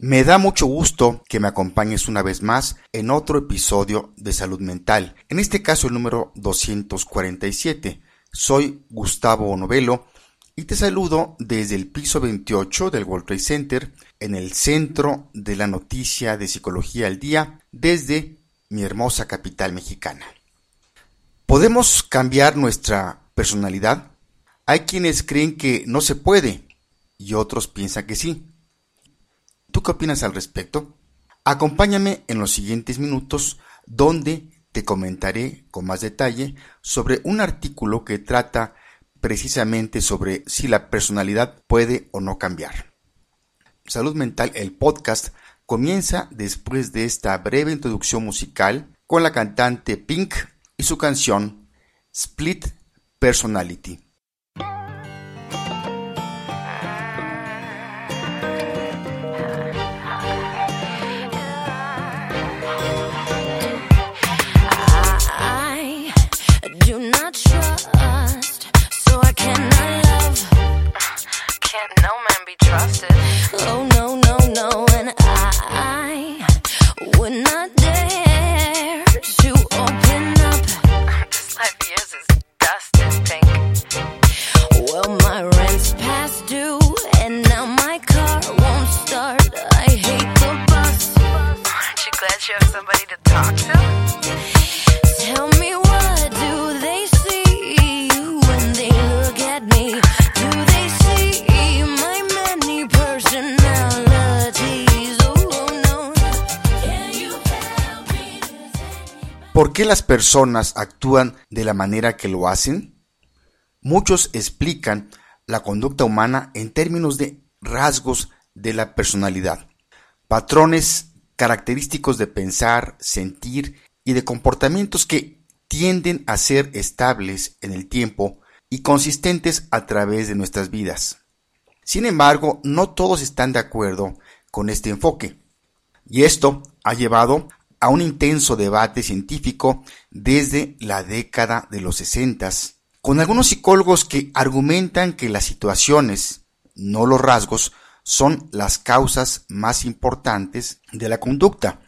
Me da mucho gusto que me acompañes una vez más en otro episodio de Salud Mental, en este caso el número 247. Soy Gustavo Novelo y te saludo desde el piso 28 del World Trade Center, en el centro de la noticia de Psicología al Día, desde mi hermosa capital mexicana. ¿Podemos cambiar nuestra personalidad? Hay quienes creen que no se puede y otros piensan que sí. ¿Tú qué opinas al respecto? Acompáñame en los siguientes minutos donde te comentaré con más detalle sobre un artículo que trata precisamente sobre si la personalidad puede o no cambiar. Salud Mental, el podcast, comienza después de esta breve introducción musical con la cantante Pink y su canción Split Personality. ¿Por qué las personas actúan de la manera que lo hacen? Muchos explican la conducta humana en términos de rasgos de la personalidad, patrones característicos de pensar, sentir y de comportamientos que tienden a ser estables en el tiempo y consistentes a través de nuestras vidas. Sin embargo, no todos están de acuerdo con este enfoque, y esto ha llevado a un intenso debate científico desde la década de los 60, con algunos psicólogos que argumentan que las situaciones, no los rasgos, son las causas más importantes de la conducta.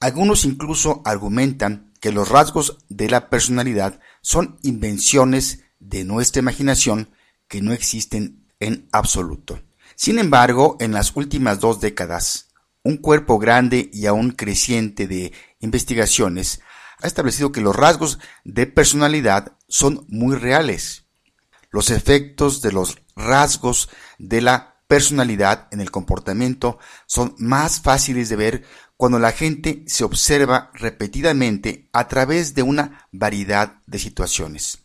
Algunos incluso argumentan que los rasgos de la personalidad son invenciones de nuestra imaginación que no existen en absoluto. Sin embargo, en las últimas dos décadas, un cuerpo grande y aún creciente de investigaciones ha establecido que los rasgos de personalidad son muy reales. Los efectos de los rasgos de la personalidad en el comportamiento son más fáciles de ver cuando la gente se observa repetidamente a través de una variedad de situaciones.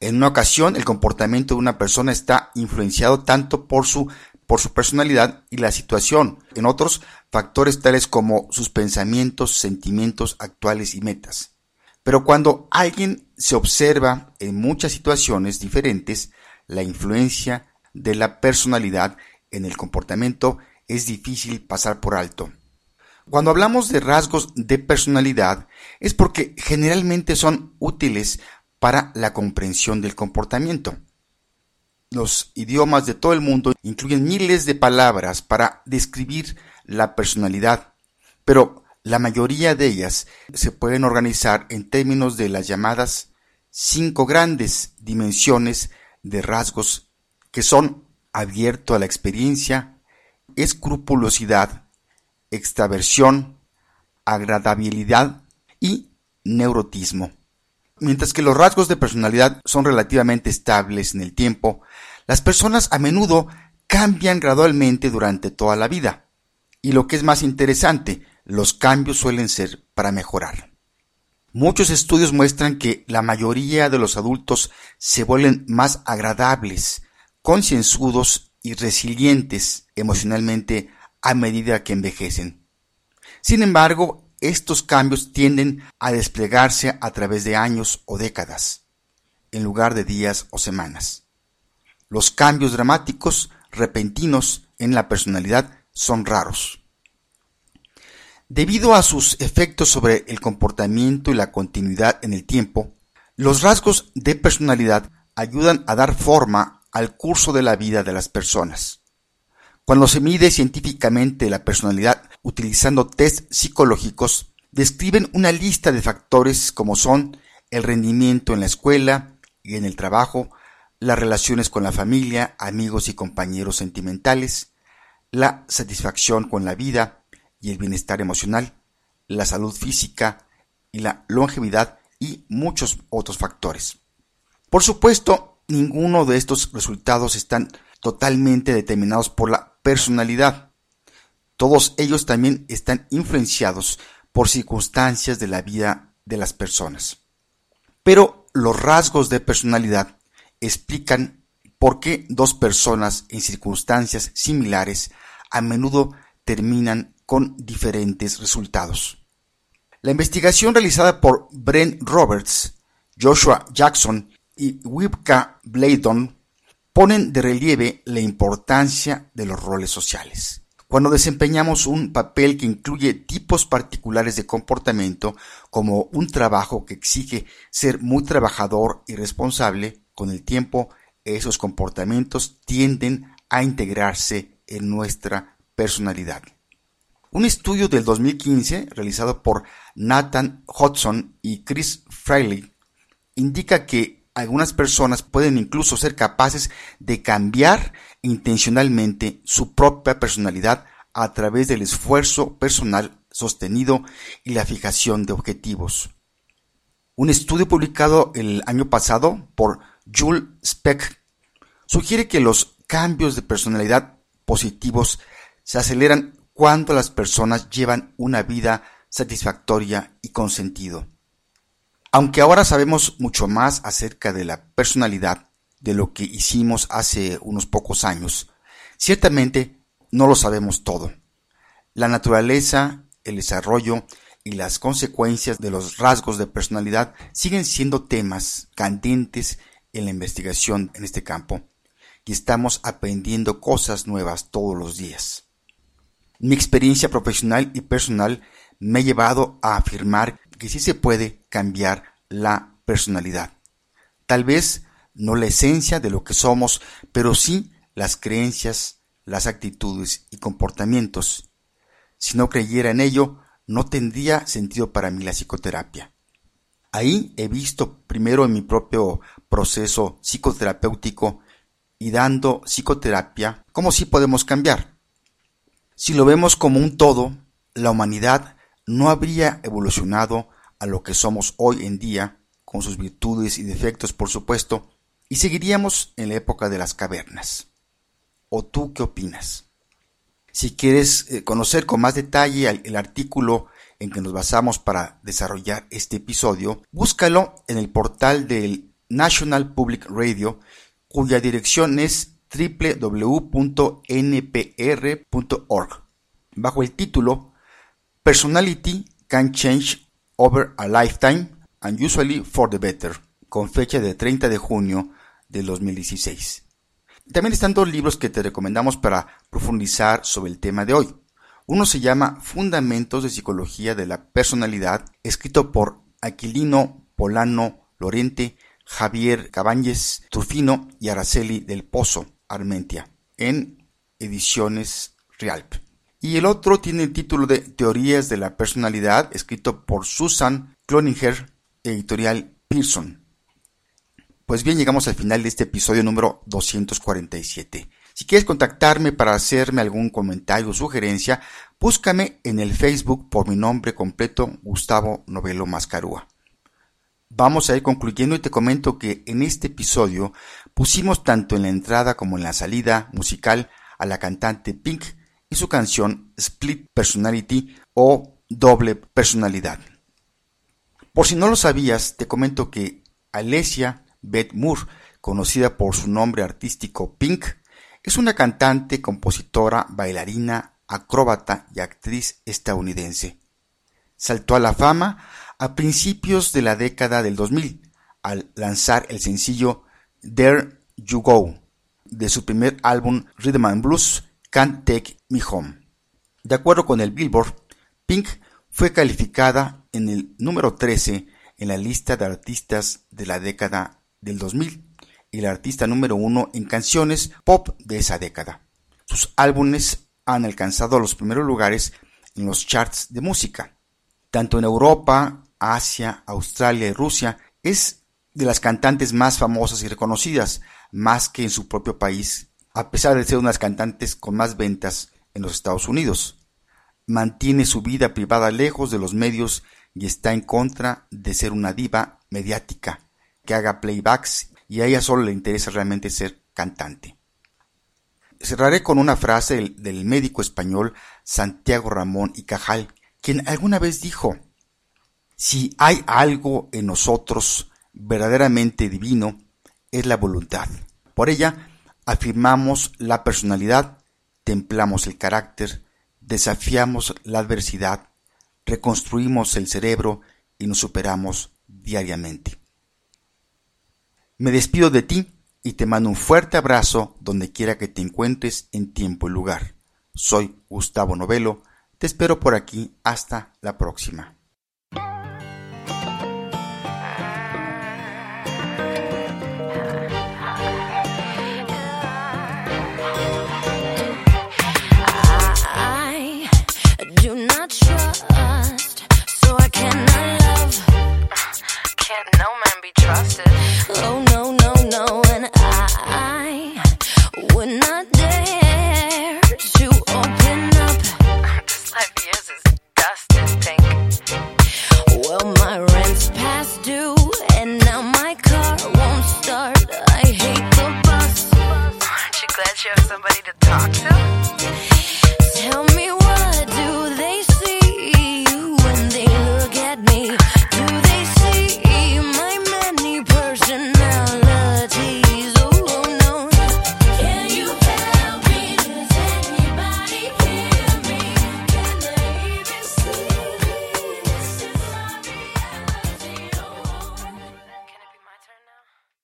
En una ocasión, el comportamiento de una persona está influenciado tanto por su por su personalidad y la situación, en otros factores tales como sus pensamientos, sentimientos actuales y metas. Pero cuando alguien se observa en muchas situaciones diferentes, la influencia de la personalidad en el comportamiento es difícil pasar por alto. Cuando hablamos de rasgos de personalidad es porque generalmente son útiles para la comprensión del comportamiento. Los idiomas de todo el mundo incluyen miles de palabras para describir la personalidad, pero la mayoría de ellas se pueden organizar en términos de las llamadas cinco grandes dimensiones de rasgos que son abierto a la experiencia, escrupulosidad, extraversión, agradabilidad y neurotismo. Mientras que los rasgos de personalidad son relativamente estables en el tiempo, las personas a menudo cambian gradualmente durante toda la vida. Y lo que es más interesante, los cambios suelen ser para mejorar. Muchos estudios muestran que la mayoría de los adultos se vuelven más agradables, concienzudos y resilientes emocionalmente a medida que envejecen. Sin embargo, estos cambios tienden a desplegarse a través de años o décadas, en lugar de días o semanas. Los cambios dramáticos, repentinos en la personalidad son raros. Debido a sus efectos sobre el comportamiento y la continuidad en el tiempo, los rasgos de personalidad ayudan a dar forma al curso de la vida de las personas. Cuando se mide científicamente la personalidad utilizando test psicológicos, describen una lista de factores como son el rendimiento en la escuela y en el trabajo, las relaciones con la familia, amigos y compañeros sentimentales, la satisfacción con la vida y el bienestar emocional, la salud física y la longevidad y muchos otros factores. Por supuesto, ninguno de estos resultados están totalmente determinados por la personalidad. Todos ellos también están influenciados por circunstancias de la vida de las personas. Pero los rasgos de personalidad explican por qué dos personas en circunstancias similares a menudo terminan con diferentes resultados. La investigación realizada por Brent Roberts, Joshua Jackson y Wibka Bladon ponen de relieve la importancia de los roles sociales. Cuando desempeñamos un papel que incluye tipos particulares de comportamiento, como un trabajo que exige ser muy trabajador y responsable, con el tiempo esos comportamientos tienden a integrarse en nuestra personalidad. Un estudio del 2015 realizado por Nathan Hodgson y Chris Fraley indica que algunas personas pueden incluso ser capaces de cambiar intencionalmente su propia personalidad a través del esfuerzo personal sostenido y la fijación de objetivos. Un estudio publicado el año pasado por Jules Speck sugiere que los cambios de personalidad positivos se aceleran cuando las personas llevan una vida satisfactoria y con sentido. Aunque ahora sabemos mucho más acerca de la personalidad de lo que hicimos hace unos pocos años, ciertamente no lo sabemos todo. La naturaleza, el desarrollo y las consecuencias de los rasgos de personalidad siguen siendo temas candentes en la investigación en este campo y estamos aprendiendo cosas nuevas todos los días. Mi experiencia profesional y personal me ha llevado a afirmar que sí se puede cambiar la personalidad. Tal vez no la esencia de lo que somos, pero sí las creencias, las actitudes y comportamientos. Si no creyera en ello, no tendría sentido para mí la psicoterapia. Ahí he visto primero en mi propio proceso psicoterapéutico y dando psicoterapia cómo sí podemos cambiar. Si lo vemos como un todo, la humanidad no habría evolucionado a lo que somos hoy en día, con sus virtudes y defectos por supuesto, y seguiríamos en la época de las cavernas. ¿O tú qué opinas? Si quieres eh, conocer con más detalle el artículo en que nos basamos para desarrollar este episodio, búscalo en el portal del National Public Radio, cuya dirección es www.npr.org, bajo el título Personality Can Change Over a Lifetime and Usually for the Better, con fecha de 30 de junio de 2016. También están dos libros que te recomendamos para profundizar sobre el tema de hoy. Uno se llama Fundamentos de Psicología de la Personalidad, escrito por Aquilino Polano Lorente, Javier Cabañez Trufino y Araceli del Pozo, Armentia, en ediciones Rialp. Y el otro tiene el título de Teorías de la Personalidad, escrito por Susan Cloninger, editorial Pearson. Pues bien, llegamos al final de este episodio número 247. Si quieres contactarme para hacerme algún comentario o sugerencia, búscame en el Facebook por mi nombre completo, Gustavo Novelo Mascarúa. Vamos a ir concluyendo y te comento que en este episodio pusimos tanto en la entrada como en la salida musical a la cantante Pink y su canción Split Personality o Doble Personalidad. Por si no lo sabías, te comento que Alessia Beth Moore, conocida por su nombre artístico Pink, es una cantante, compositora, bailarina, acróbata y actriz estadounidense. Saltó a la fama a principios de la década del 2000 al lanzar el sencillo There You Go de su primer álbum Rhythm and Blues Can't Take Me Home. De acuerdo con el Billboard, Pink fue calificada en el número 13 en la lista de artistas de la década del 2000 y la artista número uno en canciones pop de esa década. Sus álbumes han alcanzado los primeros lugares en los charts de música. Tanto en Europa, Asia, Australia y Rusia, es de las cantantes más famosas y reconocidas, más que en su propio país, a pesar de ser una de las cantantes con más ventas en los Estados Unidos. Mantiene su vida privada lejos de los medios y está en contra de ser una diva mediática que haga playbacks y a ella solo le interesa realmente ser cantante. Cerraré con una frase del, médico español Santiago Ramón y Cajal, quien alguna vez dijo, si hay algo en nosotros verdaderamente divino, es la voluntad. Por ella afirmamos la personalidad, templamos el carácter, desafiamos la adversidad, reconstruimos el cerebro y nos superamos diariamente. Me despido de ti y te mando un fuerte abrazo donde quiera que te encuentres en tiempo y lugar. Soy Gustavo Novelo, te espero por aquí hasta la próxima.